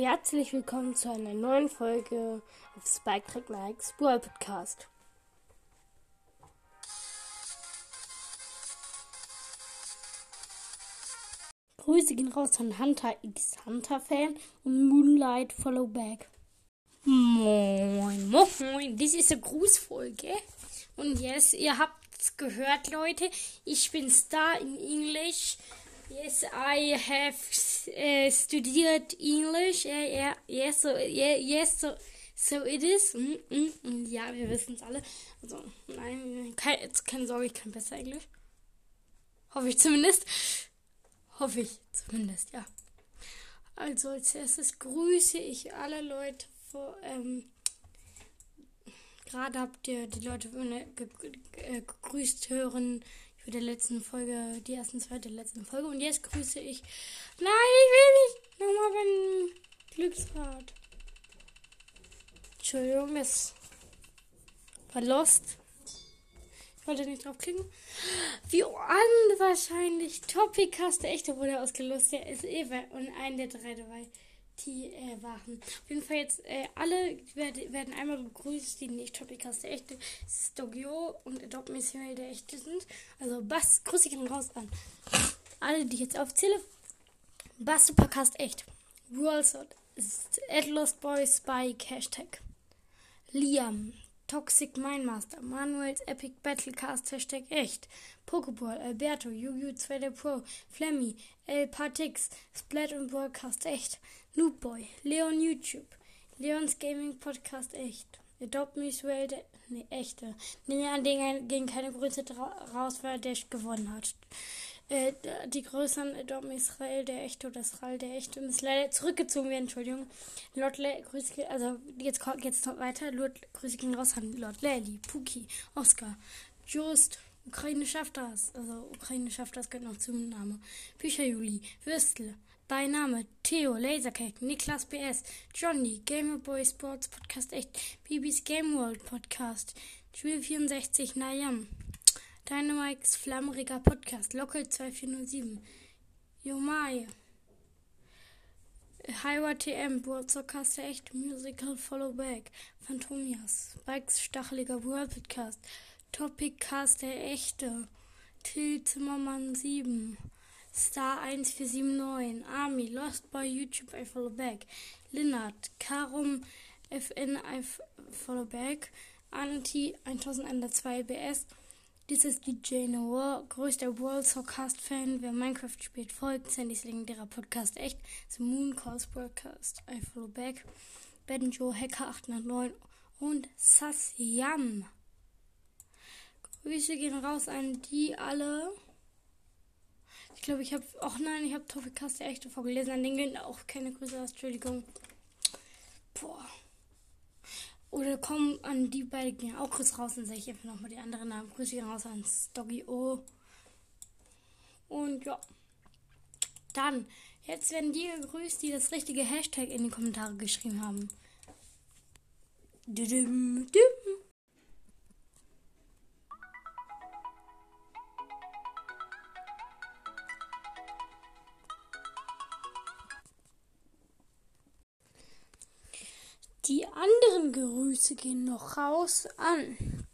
Herzlich willkommen zu einer neuen Folge auf Spike Track Nikes Brawl Podcast. Grüße gehen raus an Hunter X Hunter Fan und Moonlight Followback. Moin, moin, das ist eine Grußfolge. Und yes, ihr habt's gehört, Leute. Ich bin Star in English. Yes, I have uh, studied English. Yeah, yeah, yes, so, yeah, yes, so, so it is. Mm, mm, mm. Ja, wir wissen es alle. Also, nein, keine, keine Sorge, ich kann besser Englisch. Hoffe ich zumindest. Hoffe ich zumindest, ja. Also, als erstes grüße ich alle Leute vor, ähm, gerade habt ihr die Leute äh, gegrüßt hören der letzten Folge, die ersten zwei der letzten Folge. Und jetzt grüße ich. Nein, ich will nicht. Nochmal mein Glücksrad. Entschuldigung, das war lost. Ich wollte nicht draufklicken. Wie unwahrscheinlich. Topicast, der echte wurde ausgelost. Der ist eh und ein der drei dabei die äh, waren. Auf jeden Fall jetzt äh, alle werd, werden einmal begrüßt, die nicht Topicast der echte, Stogio und Adopt Missiel der echte sind. Also Bass, grüße ihn raus an. Alle, die ich jetzt aufzähle. Bass Supercast echt. Worldsort. Atlas Boy Spike Hashtag. Liam. Toxic Mindmaster, Manuels Epic Battlecast, Hashtag echt, Pokéball, Alberto, Yu-Gi-Oh! 2 Pro, Flemmy, El Partix, Splat und Broadcast echt, Noobboy, Leon YouTube, Leons Gaming Podcast echt, Adopt Me Swell, ne, echte. Wir an, den gegen keine Größe raus, weil der gewonnen hat. Äh, die größeren Dom Israel, der echte oder Israel, der echte, muss leider zurückgezogen werden, Entschuldigung. Lord Le Grüße, also jetzt geht's noch weiter. Lord Grüße gehen raus an Lord Lely, Puki, Oscar, Just, Ukraine schafft das. Also Ukraine schafft das, gehört noch zum Namen. Bücher Juli, Würstel, Beiname, Theo, Lasercake, Niklas BS, Johnny, Gamerboy Sports Podcast echt, Bibis Game World Podcast, Spiel 64, Nayam. Dynamikes Flammeriger Podcast, Local 2407, Yomai, Highway TM, Broadcast echt, Musical Follow Back, Phantomias, Bikes Stacheliger World Podcast, Topic Cast der Echte, Till Zimmermann 7, Star 1479, Army, Lost by YouTube, I Follow Back, Linnard, Karum, FN, I Follow Back, Anti 1002 BS, dies ist DJ Noah, größter World Soulcast Fan. Wer Minecraft spielt, folgt Sandys legendärer Podcast echt. The Moon Calls Broadcast. I follow back. Ben Joe Hacker 809 und Sasyam. Grüße gehen raus an die alle. Ich glaube, ich habe. Ach nein, ich habe Topicast der echte vorgelesen. An den gehen auch keine Grüße aus. Entschuldigung. Boah. Oder kommen an die beiden auch kurz raus, dann sage ich einfach nochmal die anderen Namen. Grüße gehen raus an Stoggy O. Und ja. Dann, jetzt werden die gegrüßt, die das richtige Hashtag in die Kommentare geschrieben haben. Düm, düm. Die anderen Grüße gehen noch raus an.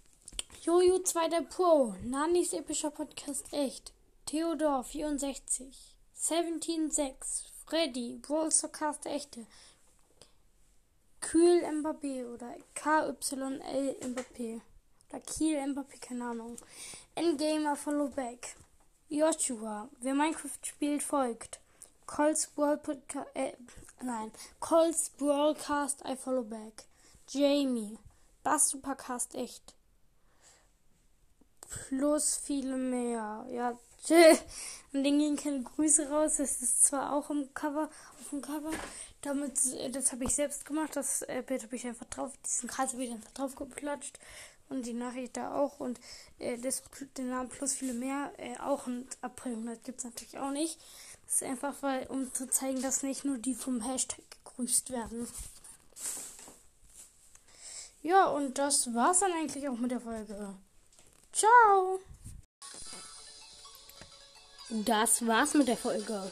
Jojo 2 Pro, Nanis epischer Podcast echt, Theodor 64, 176, Freddy, Brawl echte, Kühl Mbappé oder KYL Mbappé. Oder Kiel Mbappé, keine Ahnung. Endgamer Follow Back. Joshua, wer Minecraft spielt, folgt. Brawl Podcast, äh, nein, Coles Broadcast, I follow back. Jamie, Bass Supercast echt. Plus viele mehr. Ja. Und den gehen keine Grüße raus. Das ist zwar auch im Cover, auf dem Cover. Damit, das habe ich selbst gemacht. Das äh, Bild habe ich einfach drauf, diesen Kreis habe ich einfach drauf geklatscht. Und die Nachricht da auch. Und äh, das, den Namen plus viele mehr äh, auch. Und April 100 gibt es natürlich auch nicht. Das ist einfach, weil, um zu zeigen, dass nicht nur die vom Hashtag gegrüßt werden. Ja, und das war's dann eigentlich auch mit der Folge. Ciao! Das war's mit der Folge.